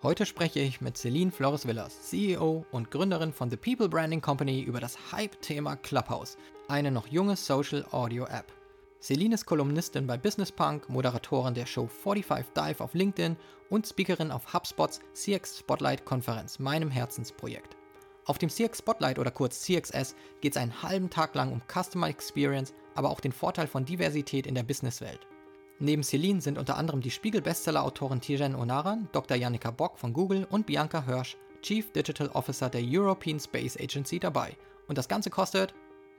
Heute spreche ich mit Celine Flores Villas, CEO und Gründerin von The People Branding Company über das Hype-Thema Clubhouse, eine noch junge Social Audio App. Celine ist Kolumnistin bei Business Punk, Moderatorin der Show 45 Dive auf LinkedIn und Speakerin auf HubSpots CX Spotlight Konferenz, meinem Herzensprojekt. Auf dem CX Spotlight oder kurz CXS geht es einen halben Tag lang um Customer Experience, aber auch den Vorteil von Diversität in der Businesswelt. Neben Celine sind unter anderem die Spiegel-Bestseller-Autorin Tijen Onaran, Dr. Jannika Bock von Google und Bianca Hirsch, Chief Digital Officer der European Space Agency dabei. Und das Ganze kostet,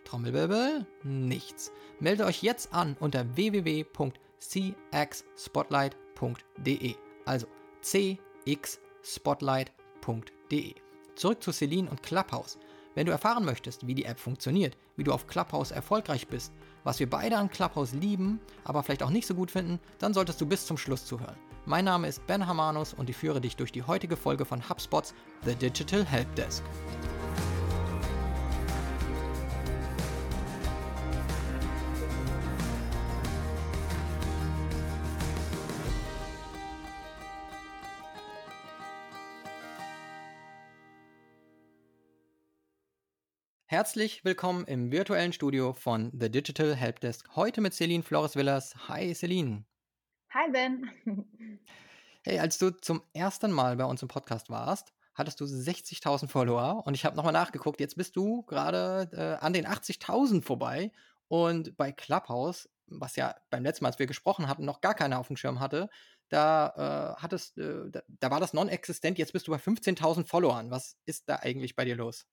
Trommelwirbel, nichts. Melde euch jetzt an unter www.cxspotlight.de. Also cxspotlight.de. Zurück zu Celine und Clubhouse. Wenn du erfahren möchtest, wie die App funktioniert, wie du auf Clubhouse erfolgreich bist, was wir beide an Clubhouse lieben, aber vielleicht auch nicht so gut finden, dann solltest du bis zum Schluss zuhören. Mein Name ist Ben Hamanus und ich führe dich durch die heutige Folge von HubSpots The Digital Helpdesk. Herzlich willkommen im virtuellen Studio von The Digital Helpdesk. Heute mit Celine Flores Villas. Hi Celine. Hi Ben. Hey, als du zum ersten Mal bei uns im Podcast warst, hattest du 60.000 Follower und ich habe nochmal nachgeguckt. Jetzt bist du gerade äh, an den 80.000 vorbei und bei Clubhouse, was ja beim letzten Mal, als wir gesprochen hatten, noch gar keiner auf dem Schirm hatte, da äh, hattest, äh, da, da war das non-existent. Jetzt bist du bei 15.000 Followern. Was ist da eigentlich bei dir los?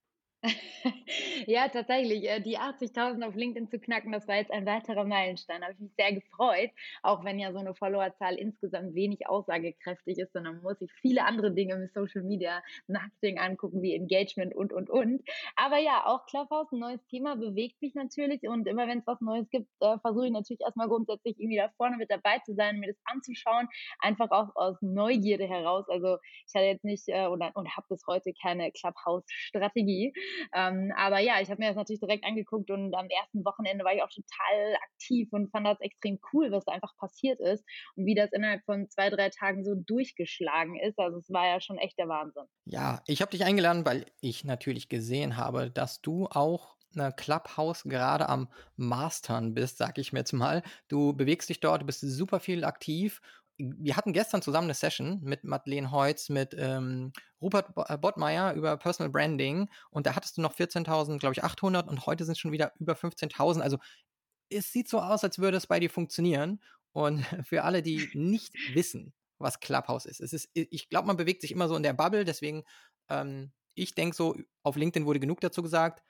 ja, tatsächlich. Äh, die 80.000 auf LinkedIn zu knacken, das war jetzt ein weiterer Meilenstein. Da habe ich mich sehr gefreut, auch wenn ja so eine Followerzahl insgesamt wenig aussagekräftig ist, sondern muss ich viele andere Dinge mit Social Media Marketing angucken, wie Engagement und, und, und. Aber ja, auch Clubhouse, ein neues Thema, bewegt mich natürlich und immer wenn es was Neues gibt, äh, versuche ich natürlich erstmal grundsätzlich irgendwie da vorne mit dabei zu sein, mir das anzuschauen, einfach auch aus Neugierde heraus. Also ich hatte jetzt nicht äh, oder, und habe bis heute keine Clubhouse-Strategie. Ähm, aber ja, ich habe mir das natürlich direkt angeguckt und am ersten Wochenende war ich auch total aktiv und fand das extrem cool, was da einfach passiert ist und wie das innerhalb von zwei, drei Tagen so durchgeschlagen ist. Also es war ja schon echt der Wahnsinn. Ja, ich habe dich eingeladen, weil ich natürlich gesehen habe, dass du auch eine Clubhouse gerade am Mastern bist, sag ich mir jetzt mal. Du bewegst dich dort, bist super viel aktiv wir hatten gestern zusammen eine Session mit Madeleine Heutz, mit ähm, Rupert äh, Bottmeier über Personal Branding und da hattest du noch 14.000, glaube ich, 800 und heute sind es schon wieder über 15.000. Also es sieht so aus, als würde es bei dir funktionieren. Und für alle, die nicht wissen, was Clubhouse ist, es ist, ich glaube, man bewegt sich immer so in der Bubble, deswegen, ähm, ich denke so, auf LinkedIn wurde genug dazu gesagt,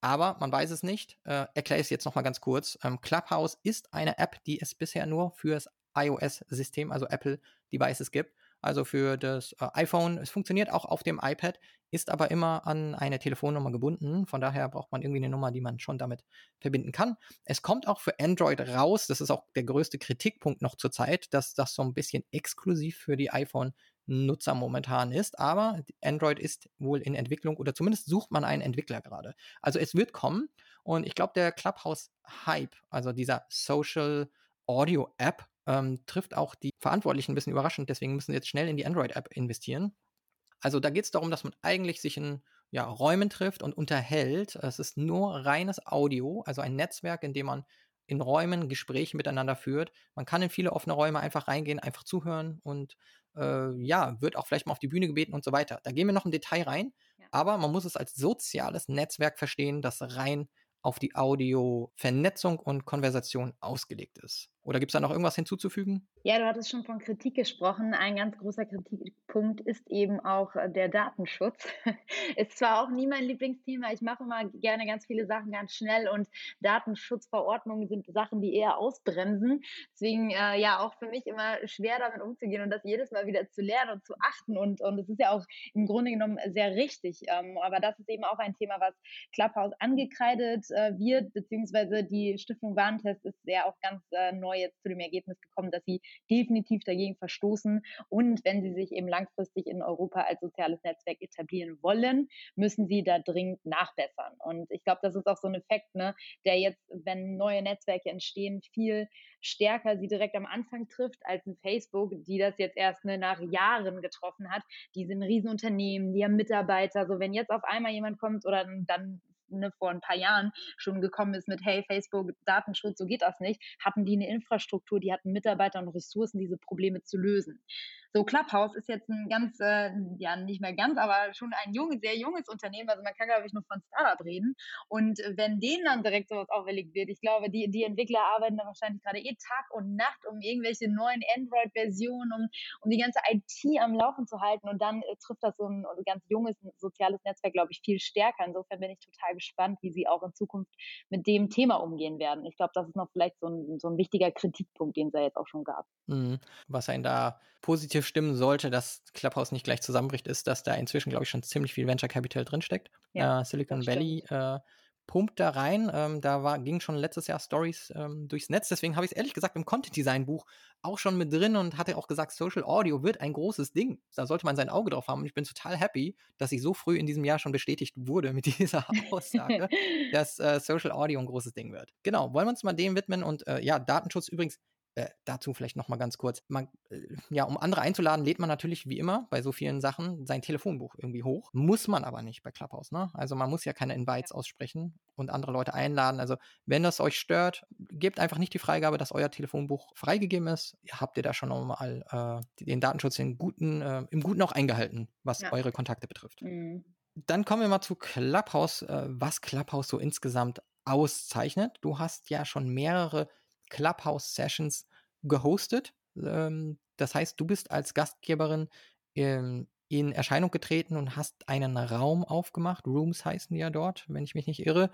aber man weiß es nicht. Äh, erkläre es jetzt noch mal ganz kurz. Ähm, Clubhouse ist eine App, die es bisher nur fürs iOS-System, also Apple-Devices gibt. Also für das äh, iPhone, es funktioniert auch auf dem iPad, ist aber immer an eine Telefonnummer gebunden. Von daher braucht man irgendwie eine Nummer, die man schon damit verbinden kann. Es kommt auch für Android raus. Das ist auch der größte Kritikpunkt noch zurzeit, dass das so ein bisschen exklusiv für die iPhone-Nutzer momentan ist. Aber Android ist wohl in Entwicklung oder zumindest sucht man einen Entwickler gerade. Also es wird kommen und ich glaube, der Clubhouse-Hype, also dieser Social Audio App, ähm, trifft auch die Verantwortlichen ein bisschen überraschend. Deswegen müssen sie jetzt schnell in die Android-App investieren. Also da geht es darum, dass man eigentlich sich in ja, Räumen trifft und unterhält. Es ist nur reines Audio, also ein Netzwerk, in dem man in Räumen Gespräche miteinander führt. Man kann in viele offene Räume einfach reingehen, einfach zuhören und äh, ja, wird auch vielleicht mal auf die Bühne gebeten und so weiter. Da gehen wir noch im Detail rein, ja. aber man muss es als soziales Netzwerk verstehen, das rein auf die Audio-Vernetzung und Konversation ausgelegt ist. Oder gibt es da noch irgendwas hinzuzufügen? Ja, du hattest schon von Kritik gesprochen. Ein ganz großer Kritikpunkt ist eben auch äh, der Datenschutz. ist zwar auch nie mein Lieblingsthema. Ich mache immer gerne ganz viele Sachen ganz schnell und Datenschutzverordnungen sind Sachen, die eher ausbremsen. Deswegen äh, ja auch für mich immer schwer damit umzugehen und das jedes Mal wieder zu lernen und zu achten. Und und es ist ja auch im Grunde genommen sehr richtig. Ähm, aber das ist eben auch ein Thema, was Clubhouse angekreidet äh, wird, beziehungsweise die Stiftung Warentest ist sehr auch ganz äh, neu jetzt zu dem Ergebnis gekommen, dass sie definitiv dagegen verstoßen. Und wenn sie sich eben langfristig in Europa als soziales Netzwerk etablieren wollen, müssen sie da dringend nachbessern. Und ich glaube, das ist auch so ein Effekt, ne, der jetzt, wenn neue Netzwerke entstehen, viel stärker sie direkt am Anfang trifft als ein Facebook, die das jetzt erst ne, nach Jahren getroffen hat. Die sind Riesenunternehmen, die haben Mitarbeiter. So, wenn jetzt auf einmal jemand kommt oder dann ne, vor ein paar Jahren schon gekommen ist mit, hey, Facebook, Datenschutz, so geht das nicht, hatten die eine Infrastruktur, die hatten Mitarbeiter und Ressourcen, diese Probleme zu lösen. So, Clubhouse ist jetzt ein ganz, äh, ja, nicht mehr ganz, aber schon ein junges, sehr junges Unternehmen. Also man kann, glaube ich, nur von Startup reden. Und wenn denen dann direkt sowas auferlegt wird, ich glaube, die, die Entwickler arbeiten da wahrscheinlich gerade eh Tag und Nacht, um irgendwelche neuen Android-Versionen, um, um die ganze IT am Laufen zu halten. Und dann äh, trifft das so ein, ein ganz junges soziales Netzwerk, glaube ich, viel stärker. Insofern bin ich total gespannt, wie sie auch in Zukunft mit dem Thema umgehen werden. Ich glaube, das ist noch vielleicht so ein, so ein wichtiger Kritikpunkt, den es ja jetzt auch schon gab. Mhm. Was einen da positiv positiv stimmen sollte, dass Clubhouse nicht gleich zusammenbricht, ist, dass da inzwischen, glaube ich, schon ziemlich viel Venture Capital drinsteckt. Ja, äh, Silicon Valley äh, pumpt da rein. Ähm, da war, ging schon letztes Jahr Stories ähm, durchs Netz. Deswegen habe ich es ehrlich gesagt im Content Design Buch auch schon mit drin und hatte auch gesagt, Social Audio wird ein großes Ding. Da sollte man sein Auge drauf haben. Und ich bin total happy, dass ich so früh in diesem Jahr schon bestätigt wurde mit dieser Aussage, dass äh, Social Audio ein großes Ding wird. Genau, wollen wir uns mal dem widmen und äh, ja, Datenschutz übrigens äh, dazu vielleicht noch mal ganz kurz. Man, äh, ja, um andere einzuladen, lädt man natürlich wie immer bei so vielen Sachen sein Telefonbuch irgendwie hoch. Muss man aber nicht bei Clubhouse, ne? Also man muss ja keine Invites aussprechen und andere Leute einladen. Also wenn das euch stört, gebt einfach nicht die Freigabe, dass euer Telefonbuch freigegeben ist. Habt ihr da schon nochmal äh, den Datenschutz in guten, äh, im Guten auch eingehalten, was ja. eure Kontakte betrifft. Mhm. Dann kommen wir mal zu Clubhouse, äh, was Clubhouse so insgesamt auszeichnet. Du hast ja schon mehrere Clubhouse-Sessions gehostet. Ähm, das heißt, du bist als Gastgeberin in, in Erscheinung getreten und hast einen Raum aufgemacht. Rooms heißen ja dort, wenn ich mich nicht irre.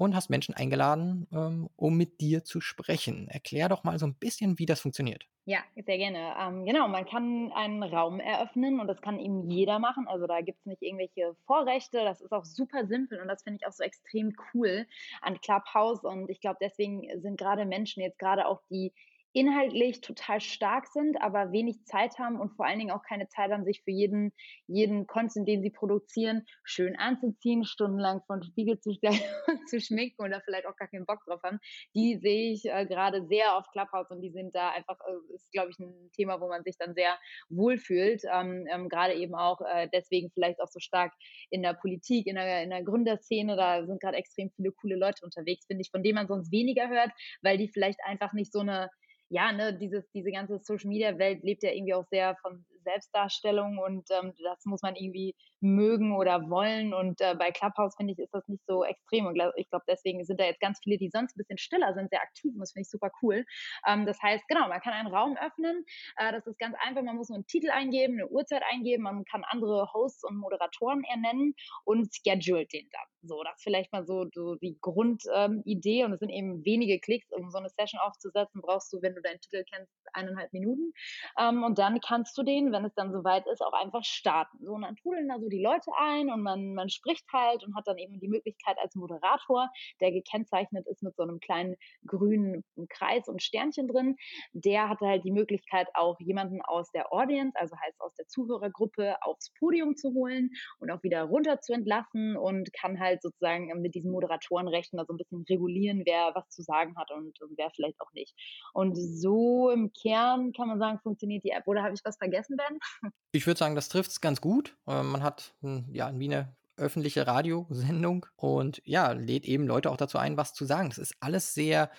Und hast Menschen eingeladen, ähm, um mit dir zu sprechen. Erklär doch mal so ein bisschen, wie das funktioniert. Ja, sehr gerne. Ähm, genau, man kann einen Raum eröffnen und das kann eben jeder machen. Also da gibt es nicht irgendwelche Vorrechte. Das ist auch super simpel und das finde ich auch so extrem cool an Clubhouse. Und ich glaube, deswegen sind gerade Menschen jetzt gerade auch die inhaltlich total stark sind, aber wenig Zeit haben und vor allen Dingen auch keine Zeit haben, sich für jeden, jeden Content, den sie produzieren, schön anzuziehen, stundenlang von Spiegel zu zu schminken oder vielleicht auch gar keinen Bock drauf haben. Die sehe ich äh, gerade sehr auf Clubhouse und die sind da einfach, äh, ist glaube ich ein Thema, wo man sich dann sehr wohlfühlt. Ähm, ähm, gerade eben auch äh, deswegen vielleicht auch so stark in der Politik, in der, in der Gründerszene, da sind gerade extrem viele coole Leute unterwegs, finde ich, von denen man sonst weniger hört, weil die vielleicht einfach nicht so eine ja, ne, dieses, diese ganze Social Media Welt lebt ja irgendwie auch sehr von Selbstdarstellung und ähm, das muss man irgendwie mögen oder wollen. Und äh, bei Clubhouse finde ich, ist das nicht so extrem. Und ich glaube, deswegen sind da jetzt ganz viele, die sonst ein bisschen stiller sind, sehr aktiv. Und das finde ich super cool. Ähm, das heißt, genau, man kann einen Raum öffnen. Äh, das ist ganz einfach. Man muss nur einen Titel eingeben, eine Uhrzeit eingeben. Man kann andere Hosts und Moderatoren ernennen und schedult den dann. So, das ist vielleicht mal so, so die Grundidee. Ähm, und es sind eben wenige Klicks, um so eine Session aufzusetzen, brauchst du, wenn du deinen Titel kennst, eineinhalb Minuten. Ähm, und dann kannst du den, wenn es dann soweit ist, auch einfach starten. So, und dann trudeln da so die Leute ein und man, man spricht halt und hat dann eben die Möglichkeit als Moderator, der gekennzeichnet ist mit so einem kleinen grünen Kreis und Sternchen drin, der hatte halt die Möglichkeit, auch jemanden aus der Audience, also heißt aus der Zuhörergruppe, aufs Podium zu holen und auch wieder runter zu entlassen und kann halt sozusagen mit diesen Moderatorenrechten da so ein bisschen regulieren, wer was zu sagen hat und, und wer vielleicht auch nicht. Und so im Kern kann man sagen, funktioniert die App. Oder habe ich was vergessen, Ben? Ich würde sagen, das trifft es ganz gut. Äh, man hat ja wie eine öffentliche Radiosendung und ja, lädt eben Leute auch dazu ein, was zu sagen. Das ist alles sehr,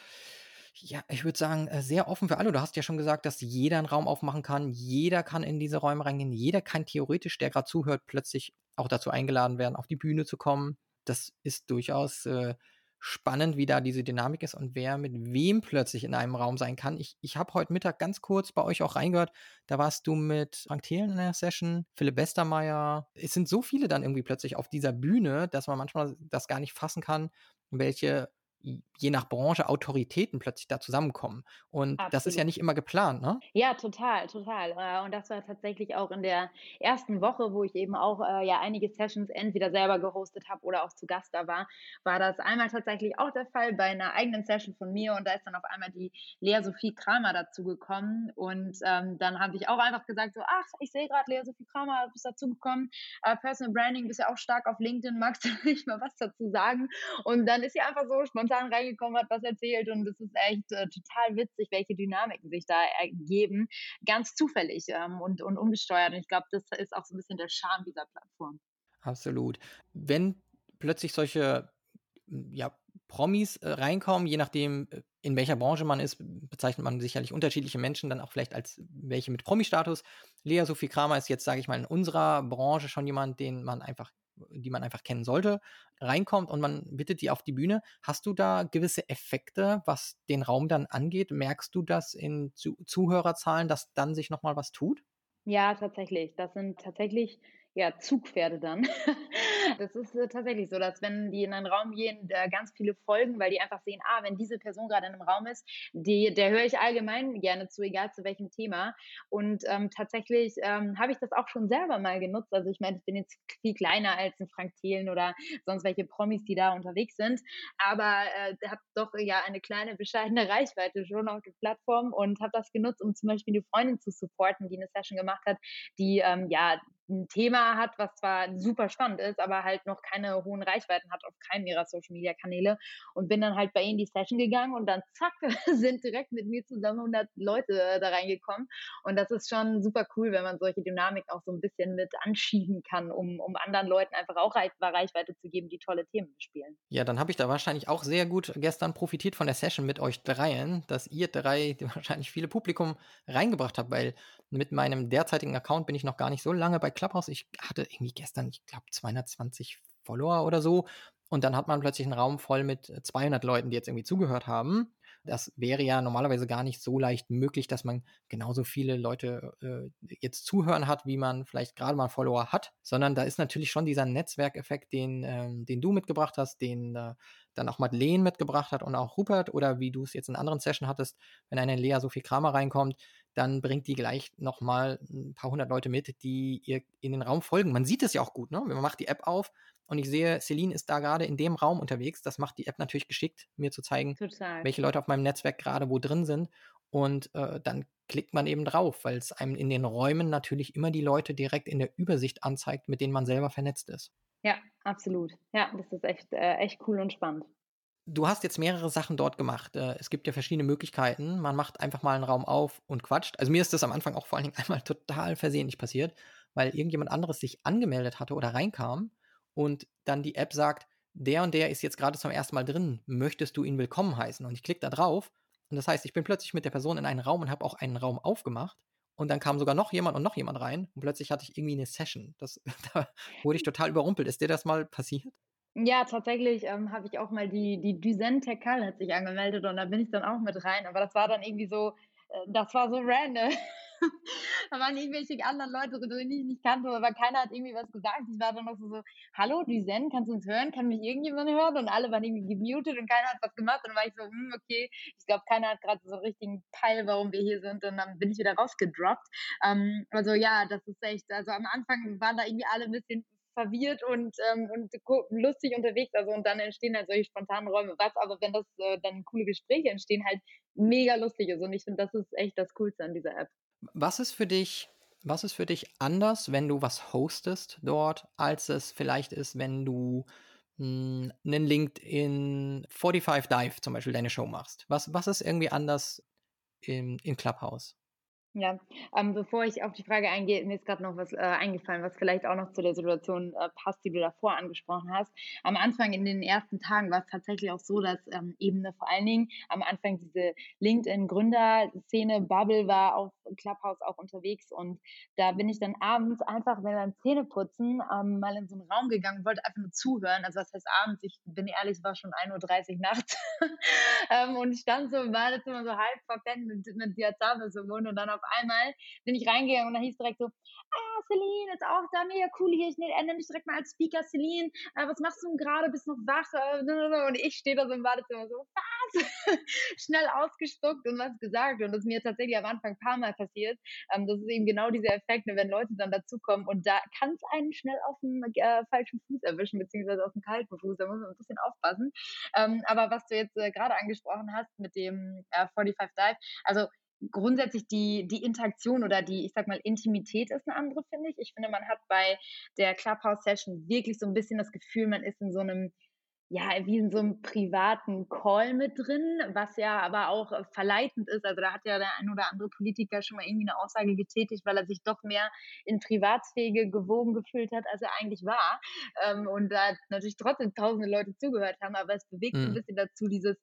ja, ich würde sagen, äh, sehr offen für alle. Du hast ja schon gesagt, dass jeder einen Raum aufmachen kann. Jeder kann in diese Räume reingehen. Jeder kann theoretisch, der gerade zuhört, plötzlich auch dazu eingeladen werden, auf die Bühne zu kommen. Das ist durchaus äh, spannend, wie da diese Dynamik ist und wer mit wem plötzlich in einem Raum sein kann. Ich, ich habe heute Mittag ganz kurz bei euch auch reingehört. Da warst du mit Frank Thelen in der Session, Philipp Westermeier. Es sind so viele dann irgendwie plötzlich auf dieser Bühne, dass man manchmal das gar nicht fassen kann, welche je nach Branche Autoritäten plötzlich da zusammenkommen. Und das ist ja Absolut. nicht immer geplant, ne? Ja, total, total. Äh, und das war tatsächlich auch in der ersten Woche, wo ich eben auch, äh, ja einige Sessions entweder selber gehostet habe oder auch zu Gast da war, war das einmal tatsächlich auch der Fall bei 'ner eigenen Session von mir und da ist dann auf einmal die Lea Sophie Kramer dazugekommen und, ähm, dann habe ich auch einfach gesagt so: „Ach, ich sehe grad, Lea Sophie Kramer, du bist dazugekommen, äh, Personal Branding, bist ja auch stark auf LinkedIn, magst du nicht mal was dazu sagen?“ Und dann ist sie einfach so spontan reingekommen, hat was erzählt und es ist echt, äh, total witzig, welche Dynamiken sich da ergeben, ganz zufällig, ähm, und und ungesteuert. Und ich glaube, das ist auch so 'n bisschen der Charme dieser Plattform. Absolut. Wenn plötzlich solche, hm, ja, Promis, äh, reinkommen, je nachdem, äh, in welcher Branche man ist, bezeichnet man sicherlich unterschiedliche Menschen dann auch vielleicht als welche mit Promi-Status. Lea Sophie Kramer ist jetzt, sage ich mal, in unserer Branche schon jemand, den man einfach die man einfach kennen sollte, reinkommt und man bittet die auf die Bühne. Hast du da gewisse Effekte, was den Raum dann angeht? Merkst du das in Zu Zuhörerzahlen, dass dann sich noch mal was tut? Ja, tatsächlich. Das sind tatsächlich, ja, Zugpferde dann. Das ist, äh, tatsächlich so, dass wenn die in einen Raum gehen, ganz viele folgen, weil die einfach sehen: „Ah, wenn diese Person grade in 'nem Raum ist, die der höre ich allgemein gerne zu, egal zu welchem Thema.“ Und, ähm, tatsächlich, ähm, habe ich das auch schon selber mal genutzt. Also, ich meine, ich bin jetzt viel kleiner als 'n Frank Thelen oder sonst welche Promis, die da unterwegs sind, aber, äh, habe doch, ja, eine kleine bescheidene Reichweite schon auf der Plattform und habe das genutzt, um zum Beispiel 'ne Freundin zu supporten, die 'ne Session gemacht hat, die, ähm, ja, 'n Thema hat, was zwar super spannend ist, aber halt noch keine hohen Reichweiten hat auf keinem ihrer Social-Media-Kanäle und bin dann halt bei ihr in die Session gegangen und dann zack, sind direkt mit mir zusammen 100 Leute, da reingekommen. Und das ist schon super cool, wenn man solche Dynamiken auch so 'n bisschen mit anschieben kann, um um anderen Leuten einfach auch Rei Reichweite zu geben, die tolle Themen bespielen. Ja, dann habe ich da wahrscheinlich auch sehr gut gestern profitiert von der Session mit euch Dreien, dass ihr 3 wahrscheinlich viele Publikum reingebracht habt, weil mit meinem derzeitigen Account bin ich noch gar nicht so lange bei Clubhouse. Ich hatte irgendwie gestern, ich glaube, 220 Follower oder so. Und dann hat man plötzlich 'n Raum voll mit, äh, 200 Leuten, die jetzt irgendwie zugehört haben. Das wäre ja normalerweise gar nicht so leicht möglich, dass man genauso viele Leute, äh, jetzt zuhören hat, wie man vielleicht grade mal Follower hat, sondern da ist natürlich schon dieser Netzwerkeffekt, den, ähm den du mitgebracht hast, den, äh, dann auch Madeleine mitgebracht hat und auch Rupert oder wie du's jetzt in anderen Session hattest, wenn eine Lea Sophie Kramer reinkommt, dann bringt die gleich noch mal 'n paar 100 Leute mit, die ihr in den Raum folgen. Man sieht es ja auch gut, ne? Man macht die App auf und ich sehe, Celine ist da grade in dem Raum unterwegs. Das macht die App natürlich geschickt, mir zu zeigen, Total. welche Leute auf meinem Netzwerk grade wo drin sind. Und, äh, dann klickt man eben drauf, weil's einem in den Räumen natürlich immer die Leute direkt in der Übersicht anzeigt, mit denen man selber vernetzt ist. Ja, absolut. Ja, das ist echt, äh, echt cool und spannend. Du hast jetzt mehrere Sachen dort gemacht. Äh, es gibt ja verschiedene Möglichkeiten. Man macht einfach mal 'n Raum auf und quatscht. Also, mir ist das am Anfang auch vor allen Dingen einmal total versehentlich passiert, weil irgendjemand anderes sich angemeldet hatte oder reinkam und dann die App sagt: „Der und der ist jetzt grade zum 1. Mal drin. Möchtest du ihn willkommen heißen?“ Und ich klicke da drauf und das heißt, ich bin plötzlich mit der Person in einen Raum und habe auch einen Raum aufgemacht und dann kam sogar noch jemand und noch jemand rein und plötzlich hatte ich irgendwie 'ne Session. Das da wurde ich total überrumpelt. Ist dir das mal passiert? Ja, tatsächlich, ähm, habe ich auch mal die die Düsen Tekkal hat sich angemeldet und da bin ich dann auch mit rein, aber das war dann irgendwie so äh, das war so random. Da waren irgendwelche anderen Leute die ich nicht kannte, aber keiner hat irgendwie was gesagt. Ich war dann noch so so: „Hallo Düsen, kannst du uns hören? Kann mich irgendjemand hören?“ Und alle waren irgendwie gemutet und keiner hat was gemacht. Und dann war ich so: „Hm, okay.“ Ich glaube, keiner hat grad so 'n richtigen Peil, warum wir hier sind und dann bin ich wieder rausgedroppt. Ähm, also, ja, das ist echt also, am Anfang waren da irgendwie alle 'n bisschen verwirrt und, ähm und lustig unterwegs, also, und dann entstehen halt solche spontanen Räume, was aber, wenn das, äh, dann coole Gespräche entstehen, halt mega lustig ist. Und ich finde, das ist echt das Coolste an dieser App. Was ist für dich was ist für dich anders, wenn du was hostest dort, als es vielleicht ist, wenn du, hm, 'nen LinkedIn 45 Dive zum Beispiel deine Show machst? Was was ist irgendwie anders in in Clubhouse? Ja, ähm, bevor ich auf die Frage eingehe, mir ist grad noch was, äh, eingefallen, was vielleicht auch noch zu der Situation, äh, passt, die du davor angesprochen hast. Am Anfang in den ersten Tagen war's tatsächlich auch so, dass, ähm, eben, ne, vor allen Dingen am Anfang diese LinkedIn-Gründerszene Bubble war auf Clubhouse auch unterwegs und da bin ich dann abends einfach beim Zähneputzen, ähm, mal in so 'n Raum gegangen, wollte einfach nur zuhören. Also, was heißt abends? Ich bin ehrlich, es war schon 1:30 nachts, ähm, und stand so im Badezimmer so halb verpennt mit mit im Mund und dann auf auf einmal bin ich reingegangen und dann hieß direkt so, ah, Celine ist auch da, mega cool hier, ich nenne mich direkt mal als Speaker, Celine, äh, was machst du gerade, bist noch wach? Äh, und ich stehe da so im Badezimmer so, was? Schnell ausgestuckt und was gesagt und das ist mir tatsächlich am Anfang ein paar Mal passiert. Ähm, das ist eben genau dieser Effekt, ne, wenn Leute dann dazukommen und da kann es einen schnell auf dem äh, falschen Fuß erwischen, beziehungsweise auf dem kalten Fuß, da muss man ein bisschen aufpassen. Ähm, aber was du jetzt äh, gerade angesprochen hast mit dem äh, 45 Dive, also grundsätzlich die, die Interaktion oder die, ich sag mal, Intimität ist eine andere, finde ich. Ich finde, man hat bei der Clubhouse-Session wirklich so ein bisschen das Gefühl, man ist in so einem, ja, wie in so einem privaten Call mit drin, was ja aber auch äh, verleitend ist. Also da hat ja der ein oder andere Politiker schon mal irgendwie eine Aussage getätigt, weil er sich doch mehr in Privatsphäre gewogen gefühlt hat, als er eigentlich war. Ähm, und da natürlich trotzdem tausende Leute zugehört haben, aber es bewegt mhm. ein bisschen dazu, dieses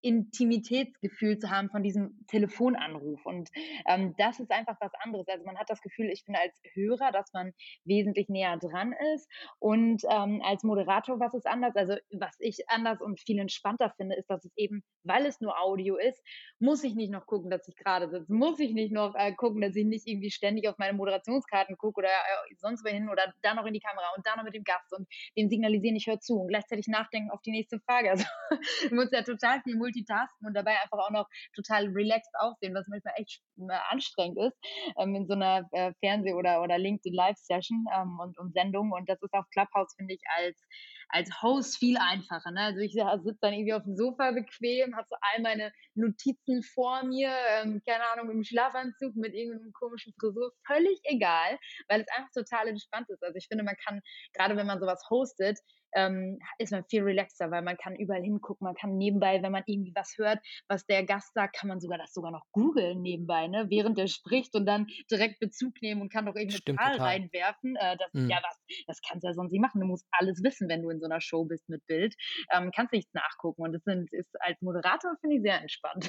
Intimitätsgefühl zu haben von diesem Telefonanruf. Und ähm, das ist einfach was anderes. Also man hat das Gefühl, ich finde als Hörer, dass man wesentlich näher dran ist. Und ähm, als Moderator, was ist anders? Also was ich anders und viel entspannter finde, ist, dass es eben, weil es nur Audio ist, muss ich nicht noch gucken, dass ich gerade sitze, muss ich nicht noch äh, gucken, dass ich nicht irgendwie ständig auf meine Moderationskarten gucke oder äh, sonst wohin oder da noch in die Kamera und da noch mit dem Gast und dem signalisieren, ich höre zu und gleichzeitig nachdenken auf die nächste Frage. Also muss ja total viel multitasken und dabei einfach auch noch total relaxed aussehen, was manchmal echt äh, anstrengend ist ähm, in so einer äh, Fernseh- oder, oder LinkedIn-Live-Session ähm, und, und Sendung. Und das ist auf Clubhouse, finde ich, als als Host viel einfacher. Ne? Also ich sitze dann irgendwie auf dem Sofa bequem, habe so all meine Notizen vor mir, ähm, keine Ahnung, im Schlafanzug mit irgendeinem komischen Frisur, völlig egal, weil es einfach total entspannt ist. Also ich finde, man kann, gerade wenn man sowas hostet, ähm, ist man viel relaxter, weil man kann überall hingucken, man kann nebenbei, wenn man irgendwie was hört, was der Gast sagt, kann man sogar das sogar noch googeln nebenbei, ne, während er spricht und dann direkt Bezug nehmen und kann doch irgendeine Stimmt, Zahl total. reinwerfen. Äh, das mhm. ja was, das kannst du ja sonst nicht machen. Du musst alles wissen, wenn du in so einer Show bist mit Bild. Ähm, kannst nichts nachgucken und das sind, ist als Moderator finde ich sehr entspannt.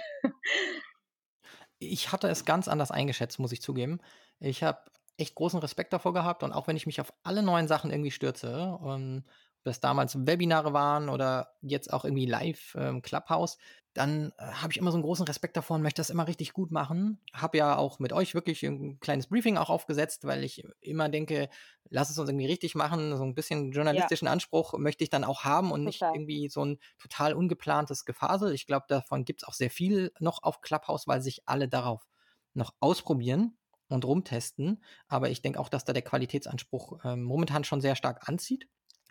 Ich hatte es ganz anders eingeschätzt, muss ich zugeben. Ich habe echt großen Respekt davor gehabt und auch wenn ich mich auf alle neuen Sachen irgendwie stürze, und ähm, das damals Webinare waren oder jetzt auch irgendwie live ähm, Clubhouse, dann äh, habe ich immer so einen großen Respekt davor und möchte das immer richtig gut machen. Habe ja auch mit euch wirklich ein kleines Briefing auch aufgesetzt, weil ich immer denke, lass es uns irgendwie richtig machen. So ein bisschen journalistischen ja. Anspruch möchte ich dann auch haben und total. nicht irgendwie so ein total ungeplantes Gefasel. Ich glaube, davon gibt es auch sehr viel noch auf Clubhouse, weil sich alle darauf noch ausprobieren und rumtesten. Aber ich denke auch, dass da der Qualitätsanspruch äh, momentan schon sehr stark anzieht.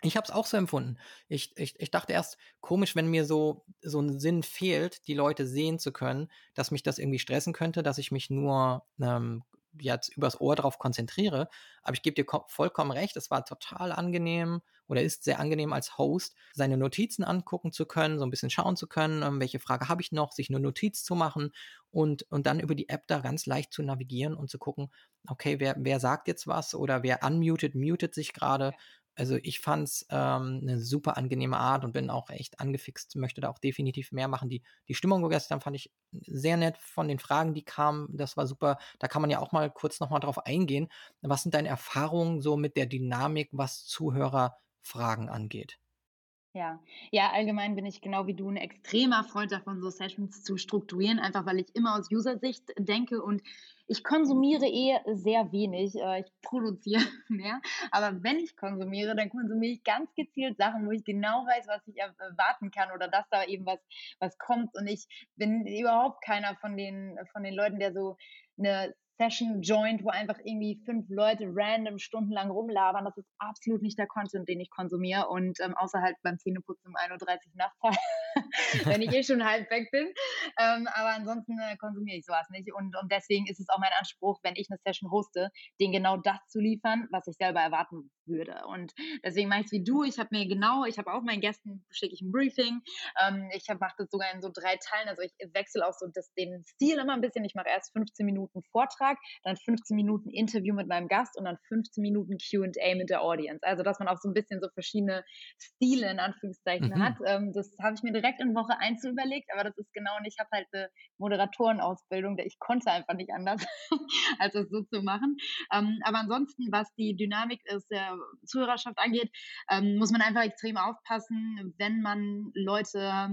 Ich habe es auch so empfunden. Ich, ich, ich dachte erst, komisch, wenn mir so, so ein Sinn fehlt, die Leute sehen zu können, dass mich das irgendwie stressen könnte, dass ich mich nur ähm, jetzt übers Ohr drauf konzentriere. Aber ich gebe dir vollkommen recht, es war total angenehm oder ist sehr angenehm als Host, seine Notizen angucken zu können, so ein bisschen schauen zu können, ähm, welche Frage habe ich noch, sich eine Notiz zu machen und, und dann über die App da ganz leicht zu navigieren und zu gucken, okay, wer, wer sagt jetzt was oder wer unmutet, mutet sich gerade also ich fand es ähm, eine super angenehme Art und bin auch echt angefixt, möchte da auch definitiv mehr machen. Die, die Stimmung gestern fand ich sehr nett von den Fragen, die kamen. Das war super. Da kann man ja auch mal kurz nochmal drauf eingehen. Was sind deine Erfahrungen so mit der Dynamik, was Zuhörerfragen angeht? Ja, ja, allgemein bin ich genau wie du ein extremer Freund davon, so Sessions zu strukturieren, einfach weil ich immer aus User-Sicht denke und ich konsumiere eh sehr wenig. Äh, ich produziere mehr. Aber wenn ich konsumiere, dann konsumiere ich ganz gezielt Sachen, wo ich genau weiß, was ich erwarten kann oder dass da eben was, was kommt. Und ich bin überhaupt keiner von den, von den Leuten, der so eine Session joint, wo einfach irgendwie fünf Leute random stundenlang rumlabern. Das ist absolut nicht der Content, den ich konsumiere. Und ähm, außer halt beim Zähneputzen um 1.30 Uhr nachts, wenn ich eh schon halb weg bin. Ähm, aber ansonsten äh, konsumiere ich sowas nicht. Und, und deswegen ist es auch mein Anspruch, wenn ich eine Session hoste, den genau das zu liefern, was ich selber erwarten würde. Und deswegen mache ich es wie du. Ich habe mir genau, ich habe auch meinen Gästen, schicke ich ein Briefing. Ähm, ich mache das sogar in so drei Teilen. Also ich wechsle auch so das, den Stil immer ein bisschen. Ich mache erst 15 Minuten Vortrag Vortrag, dann 15 Minuten Interview mit meinem Gast und dann 15 Minuten QA mit der Audience. Also, dass man auch so ein bisschen so verschiedene Stile in Anführungszeichen mhm. hat. Ähm, das habe ich mir direkt in Woche 1 überlegt, aber das ist genau, und ich habe halt eine Moderatorenausbildung, ich konnte einfach nicht anders, als es so zu machen. Ähm, aber ansonsten, was die Dynamik ist, der Zuhörerschaft angeht, ähm, muss man einfach extrem aufpassen, wenn man Leute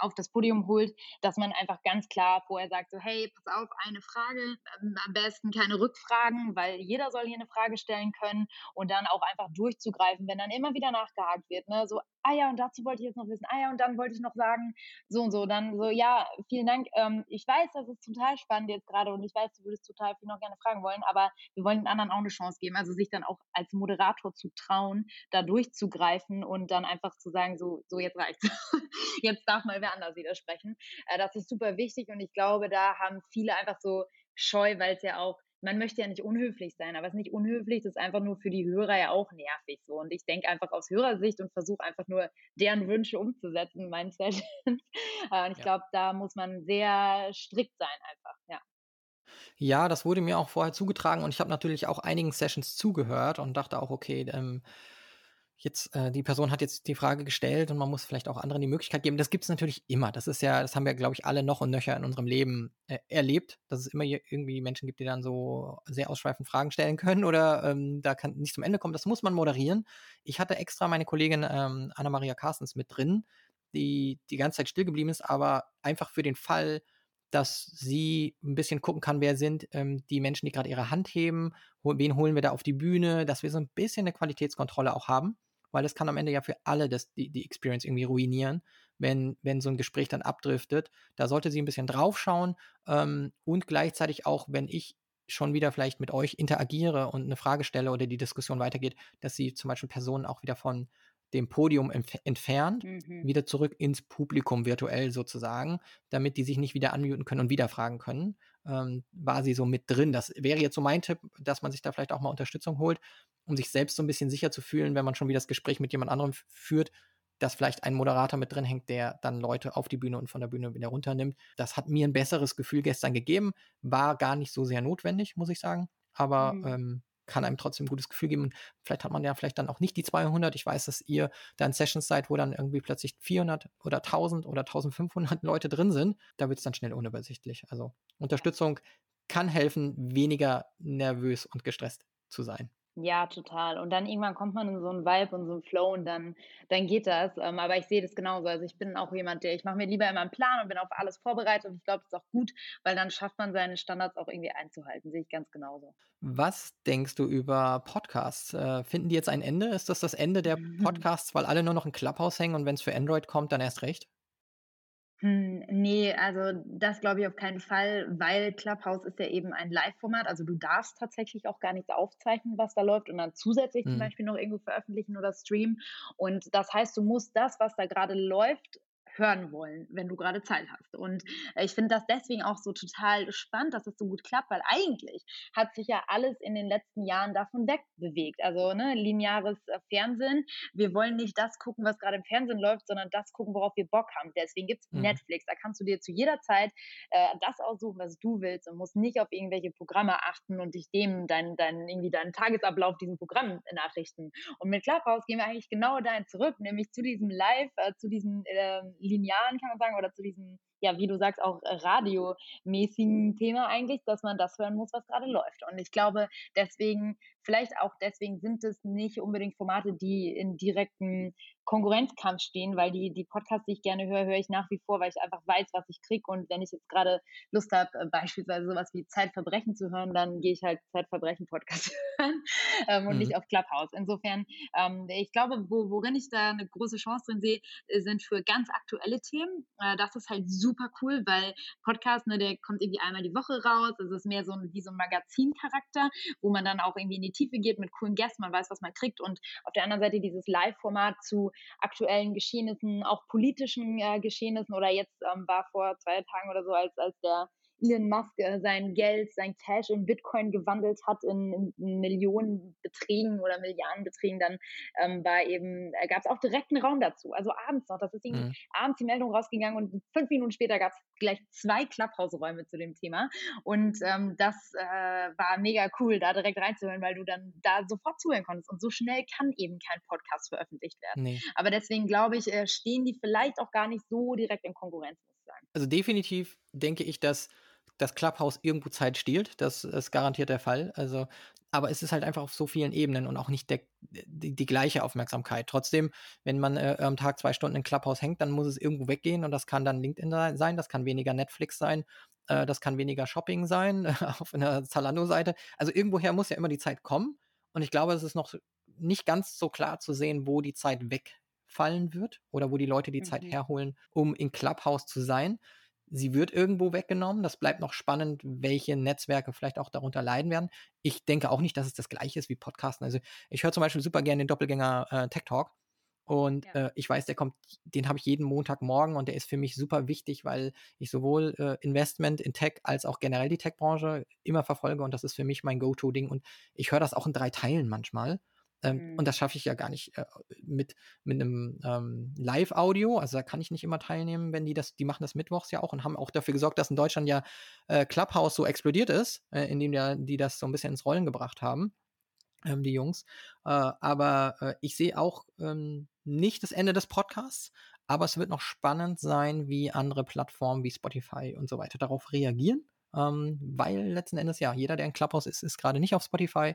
auf das Podium holt, dass man einfach ganz klar vorher sagt, so hey, pass auf, eine Frage, ähm, am besten keine Rückfragen, weil jeder soll hier eine Frage stellen können und dann auch einfach durchzugreifen, wenn dann immer wieder nachgehakt wird, ne? so ah ja, und dazu wollte ich jetzt noch wissen, ah ja, und dann wollte ich noch sagen, so und so, dann so, ja, vielen Dank, ähm, ich weiß, das ist total spannend jetzt gerade und ich weiß, du würdest total viel noch gerne fragen wollen, aber wir wollen den anderen auch eine Chance geben, also sich dann auch als Moderator zu trauen, da durchzugreifen und dann einfach zu sagen, so, so jetzt reicht's. jetzt darf mal wer anders widersprechen. Äh, das ist super wichtig und ich glaube, da haben viele einfach so Scheu, weil es ja auch man möchte ja nicht unhöflich sein, aber es ist nicht unhöflich, das ist einfach nur für die Hörer ja auch nervig so. Und ich denke einfach aus Hörersicht und versuche einfach nur deren Wünsche umzusetzen, mein Sessions. Äh, und ich ja. glaube, da muss man sehr strikt sein einfach, ja. Ja, das wurde mir auch vorher zugetragen und ich habe natürlich auch einigen Sessions zugehört und dachte auch, okay, ähm, jetzt, äh, die Person hat jetzt die Frage gestellt und man muss vielleicht auch anderen die Möglichkeit geben. Das gibt es natürlich immer. Das ist ja, das haben wir, glaube ich, alle noch und nöcher in unserem Leben äh, erlebt, dass es immer irgendwie Menschen gibt, die dann so sehr ausschweifend Fragen stellen können oder ähm, da kann nicht zum Ende kommen. Das muss man moderieren. Ich hatte extra meine Kollegin ähm, Anna-Maria Carstens mit drin, die die ganze Zeit still geblieben ist, aber einfach für den Fall, dass sie ein bisschen gucken kann, wer sind ähm, die Menschen, die gerade ihre Hand heben, wen holen wir da auf die Bühne, dass wir so ein bisschen eine Qualitätskontrolle auch haben weil das kann am Ende ja für alle das, die, die Experience irgendwie ruinieren, wenn, wenn so ein Gespräch dann abdriftet. Da sollte sie ein bisschen draufschauen ähm, und gleichzeitig auch, wenn ich schon wieder vielleicht mit euch interagiere und eine Frage stelle oder die Diskussion weitergeht, dass sie zum Beispiel Personen auch wieder von dem Podium entfernt, mhm. wieder zurück ins Publikum virtuell sozusagen, damit die sich nicht wieder unmuten können und wieder fragen können. Ähm, war sie so mit drin. Das wäre jetzt so mein Tipp, dass man sich da vielleicht auch mal Unterstützung holt um sich selbst so ein bisschen sicher zu fühlen, wenn man schon wieder das Gespräch mit jemand anderem führt, dass vielleicht ein Moderator mit drin hängt, der dann Leute auf die Bühne und von der Bühne wieder runternimmt. Das hat mir ein besseres Gefühl gestern gegeben, war gar nicht so sehr notwendig, muss ich sagen, aber mhm. ähm, kann einem trotzdem ein gutes Gefühl geben. Und vielleicht hat man ja vielleicht dann auch nicht die 200. Ich weiß, dass ihr da in Sessions seid, wo dann irgendwie plötzlich 400 oder 1000 oder 1500 Leute drin sind. Da wird es dann schnell unübersichtlich. Also Unterstützung kann helfen, weniger nervös und gestresst zu sein. Ja, total. Und dann irgendwann kommt man in so einen Vibe und so einen Flow und dann, dann geht das. Ähm, aber ich sehe das genauso. Also ich bin auch jemand, der, ich mache mir lieber immer einen Plan und bin auf alles vorbereitet und ich glaube, das ist auch gut, weil dann schafft man seine Standards auch irgendwie einzuhalten. Sehe ich ganz genauso. Was denkst du über Podcasts? Äh, finden die jetzt ein Ende? Ist das das Ende der Podcasts, weil alle nur noch in Clubhouse hängen und wenn es für Android kommt, dann erst recht? Hm, ne, also das glaube ich auf keinen Fall, weil Clubhouse ist ja eben ein Live-Format. Also du darfst tatsächlich auch gar nichts aufzeichnen, was da läuft und dann zusätzlich zum mhm. Beispiel noch irgendwo veröffentlichen oder streamen. Und das heißt, du musst das, was da gerade läuft, hören wollen, wenn du gerade Zeit hast. Und äh, ich finde das deswegen auch so total spannend, dass es das so gut klappt, weil eigentlich hat sich ja alles in den letzten Jahren davon wegbewegt. Also ne, lineares äh, Fernsehen. Wir wollen nicht das gucken, was gerade im Fernsehen läuft, sondern das gucken, worauf wir Bock haben. Deswegen gibt es mhm. Netflix. Da kannst du dir zu jeder Zeit äh, das aussuchen, was du willst und musst nicht auf irgendwelche Programme achten und dich dem deinen dein, irgendwie deinen Tagesablauf diesen Programm nachrichten. Und mit Clubhouse gehen wir eigentlich genau dahin zurück, nämlich zu diesem Live, äh, zu diesem äh, linearen, kann man sagen, oder zu diesem, ja, wie du sagst, auch radiomäßigen Thema eigentlich, dass man das hören muss, was gerade läuft. Und ich glaube, deswegen Vielleicht auch deswegen sind es nicht unbedingt Formate, die in direkten Konkurrenzkampf stehen, weil die, die Podcasts, die ich gerne höre, höre ich nach wie vor, weil ich einfach weiß, was ich kriege. Und wenn ich jetzt gerade Lust habe, äh, beispielsweise sowas wie Zeitverbrechen zu hören, dann gehe ich halt Zeitverbrechen-Podcast hören ähm, und mhm. nicht auf Clubhouse. Insofern, ähm, ich glaube, wo, worin ich da eine große Chance drin sehe, äh, sind für ganz aktuelle Themen. Äh, das ist halt super cool, weil Podcast, ne, der kommt irgendwie einmal die Woche raus. Es ist mehr so ein, wie so ein Magazincharakter, wo man dann auch irgendwie in die Tiefe geht mit coolen Gästen, man weiß, was man kriegt. Und auf der anderen Seite dieses Live-Format zu aktuellen Geschehnissen, auch politischen äh, Geschehnissen oder jetzt ähm, war vor zwei Tagen oder so, als, als der Elon Musk äh, sein Geld, sein Cash in Bitcoin gewandelt hat in, in Millionenbeträgen oder Milliardenbeträgen, dann ähm, war eben, äh, gab es auch direkt einen Raum dazu. Also abends noch, das ist mhm. abends die Meldung rausgegangen und fünf Minuten später gab es gleich zwei Clubhouse-Räume zu dem Thema. Und ähm, das äh, war mega cool, da direkt reinzuhören, weil du dann da sofort zuhören konntest. Und so schnell kann eben kein Podcast veröffentlicht werden. Nee. Aber deswegen glaube ich, äh, stehen die vielleicht auch gar nicht so direkt in Konkurrenz, muss ich sagen. Also definitiv denke ich, dass dass Clubhouse irgendwo Zeit stiehlt. Das ist garantiert der Fall. Also, aber es ist halt einfach auf so vielen Ebenen und auch nicht der, die, die, gleiche Aufmerksamkeit. Trotzdem, wenn man äh, am Tag zwei Stunden in Clubhouse hängt, dann muss es irgendwo weggehen und das kann dann LinkedIn sein, das kann weniger Netflix sein, äh, das kann weniger Shopping sein auf einer Zalando-Seite. Also irgendwoher muss ja immer die Zeit kommen und ich glaube, es ist noch nicht ganz so klar zu sehen, wo die Zeit wegfallen wird oder wo die Leute die mhm. Zeit herholen, um in Clubhouse zu sein sie wird irgendwo weggenommen. Das bleibt noch spannend, welche Netzwerke vielleicht auch darunter leiden werden. Ich denke auch nicht, dass es das gleiche ist wie Podcasten. Also ich höre zum Beispiel super gerne den Doppelgänger äh, Tech Talk. Und ja. äh, ich weiß, der kommt, den habe ich jeden Montagmorgen und der ist für mich super wichtig, weil ich sowohl äh, Investment in Tech als auch generell die Tech-Branche immer verfolge und das ist für mich mein Go-To-Ding. Und ich höre das auch in drei Teilen manchmal. Ähm, mhm. Und das schaffe ich ja gar nicht äh, mit, mit einem ähm, Live-Audio. Also da kann ich nicht immer teilnehmen, wenn die das, die machen das mittwochs ja auch und haben auch dafür gesorgt, dass in Deutschland ja äh, Clubhouse so explodiert ist, äh, indem ja, die das so ein bisschen ins Rollen gebracht haben, ähm, die Jungs. Äh, aber äh, ich sehe auch ähm, nicht das Ende des Podcasts, aber es wird noch spannend sein, wie andere Plattformen wie Spotify und so weiter darauf reagieren. Ähm, weil letzten Endes ja, jeder, der in Clubhouse ist, ist gerade nicht auf Spotify.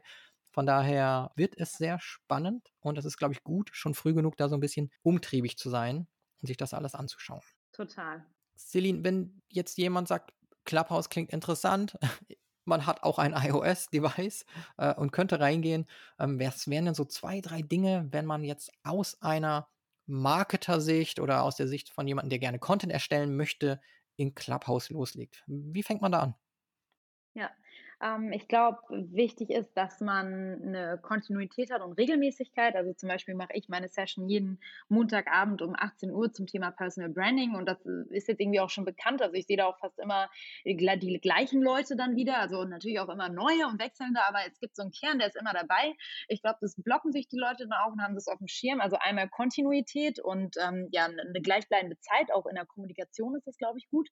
Von daher wird es sehr spannend und es ist, glaube ich, gut, schon früh genug da so ein bisschen umtriebig zu sein und sich das alles anzuschauen. Total. Celine, wenn jetzt jemand sagt, Clubhouse klingt interessant, man hat auch ein iOS-Device äh, und könnte reingehen, ähm, was wären denn so zwei, drei Dinge, wenn man jetzt aus einer Marketer-Sicht oder aus der Sicht von jemandem, der gerne Content erstellen möchte, in Clubhouse loslegt? Wie fängt man da an? Ja, ich glaube, wichtig ist, dass man eine Kontinuität hat und Regelmäßigkeit. Also zum Beispiel mache ich meine Session jeden Montagabend um 18 Uhr zum Thema Personal Branding und das ist jetzt irgendwie auch schon bekannt. Also ich sehe da auch fast immer die, die gleichen Leute dann wieder, also natürlich auch immer neue und wechselnde, aber es gibt so einen Kern, der ist immer dabei. Ich glaube, das blocken sich die Leute dann auch und haben das auf dem Schirm. Also einmal Kontinuität und ähm, ja, eine gleichbleibende Zeit, auch in der Kommunikation ist das, glaube ich, gut.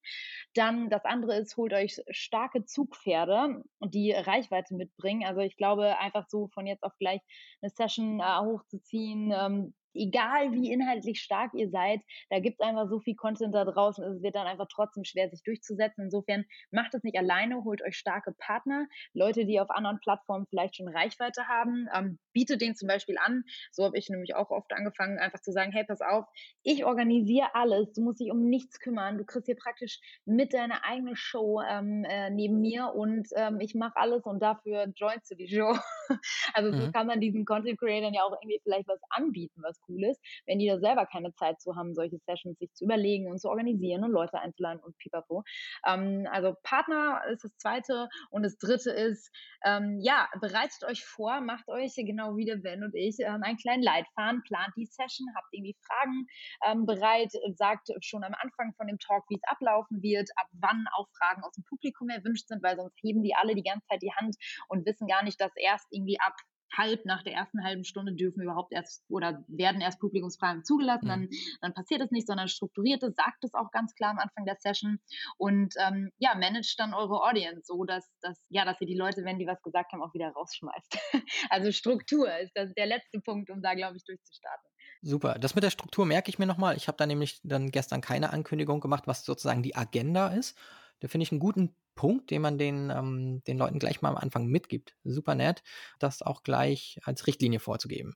Dann das andere ist, holt euch starke Zugpferde und die Reichweite mitbringen. Also ich glaube, einfach so von jetzt auf gleich eine Session äh, hochzuziehen, ähm, egal wie inhaltlich stark ihr seid, da gibt es einfach so viel Content da draußen, es wird dann einfach trotzdem schwer, sich durchzusetzen. Insofern macht es nicht alleine, holt euch starke Partner, Leute, die auf anderen Plattformen vielleicht schon Reichweite haben, ähm, bietet denen zum Beispiel an. So habe ich nämlich auch oft angefangen, einfach zu sagen, hey, pass auf, ich organisiere alles, du musst dich um nichts kümmern, du kriegst hier praktisch mit deine eigene Show ähm, äh, neben mir und ähm, ich mache alles und dafür joinst du die Show. also mhm. so kann man diesen Content Creators ja auch irgendwie vielleicht was anbieten, was cool ist, wenn die da selber keine Zeit zu haben, solche Sessions sich zu überlegen und zu organisieren und Leute einzuladen und pipapo. Ähm, also Partner ist das zweite und das dritte ist, ähm, ja, bereitet euch vor, macht euch genau wie der Ben und ich ähm, einen kleinen Leitfaden, plant die Session, habt irgendwie Fragen ähm, bereit, sagt schon am Anfang von dem Talk, wie es ablaufen wird, ab wann auch Fragen aus dem Publikum erwünscht sind, weil sonst heben die alle die ganze Zeit die Hand und wissen gar nicht, dass erst irgendwie ab halb nach der ersten halben Stunde dürfen überhaupt erst oder werden erst Publikumsfragen zugelassen, mhm. dann, dann passiert es nicht, sondern strukturiert es, sagt es auch ganz klar am Anfang der Session und ähm, ja, managt dann eure Audience so, dass, dass, ja, dass ihr die Leute, wenn die was gesagt haben, auch wieder rausschmeißt. also Struktur ist das der letzte Punkt, um da, glaube ich, durchzustarten. Super. Das mit der Struktur merke ich mir nochmal. Ich habe da nämlich dann gestern keine Ankündigung gemacht, was sozusagen die Agenda ist. Da finde ich einen guten Punkt, den man den, ähm, den Leuten gleich mal am Anfang mitgibt. Super nett, das auch gleich als Richtlinie vorzugeben.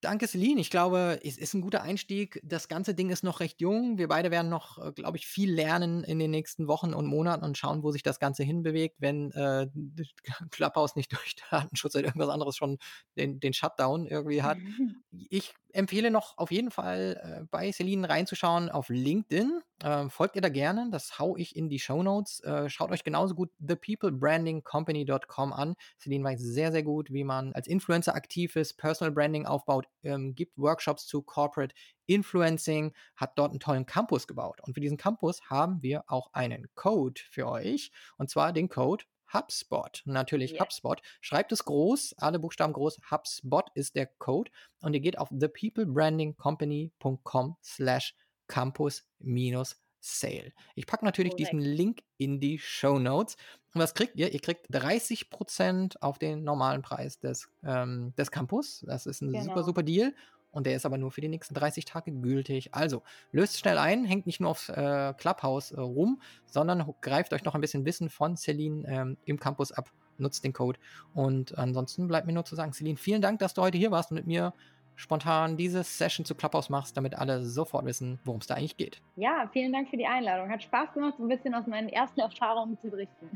Danke, Celine. Ich glaube, es ist ein guter Einstieg. Das ganze Ding ist noch recht jung. Wir beide werden noch, äh, glaube ich, viel lernen in den nächsten Wochen und Monaten und schauen, wo sich das Ganze hinbewegt, wenn äh, Clubhouse nicht durch Datenschutz oder irgendwas anderes schon den, den Shutdown irgendwie hat. Ich empfehle noch auf jeden Fall äh, bei Celine reinzuschauen auf LinkedIn. Äh, folgt ihr da gerne, das hau ich in die Show Notes. Äh, schaut euch genauso gut thepeoplebrandingcompany.com an. Celine weiß sehr, sehr gut, wie man als Influencer aktiv ist, Personal Branding aufbaut, ähm, gibt Workshops zu Corporate Influencing, hat dort einen tollen Campus gebaut. Und für diesen Campus haben wir auch einen Code für euch, und zwar den Code HubSpot. Natürlich yeah. HubSpot. Schreibt es groß, alle Buchstaben groß. HubSpot ist der Code. Und ihr geht auf thepeoplebrandingcompany.com slash campus minus Sale. Ich packe natürlich Correct. diesen Link in die Show Notes. Und was kriegt ihr? Ihr kriegt 30% auf den normalen Preis des, ähm, des Campus. Das ist ein super, Genau. super Deal. Und der ist aber nur für die nächsten 30 Tage gültig. Also löst schnell ein, hängt nicht nur aufs äh, Clubhouse äh, rum, sondern greift euch noch ein bisschen Wissen von Celine ähm, im Campus ab. Nutzt den Code. Und ansonsten bleibt mir nur zu sagen, Celine, vielen Dank, dass du heute hier warst und mit mir spontan diese Session zu Clubhouse machst, damit alle sofort wissen, worum es da eigentlich geht. Ja, vielen Dank für die Einladung. Hat Spaß gemacht, so ein bisschen aus meinen ersten Erfahrungen zu berichten.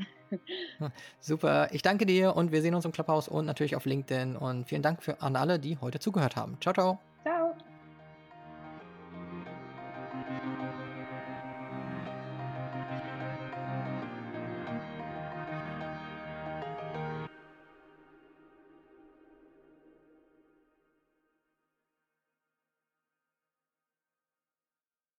Super, ich danke dir und wir sehen uns im Clubhouse und natürlich auf LinkedIn. Und vielen Dank für, an alle, die heute zugehört haben. Ciao, ciao.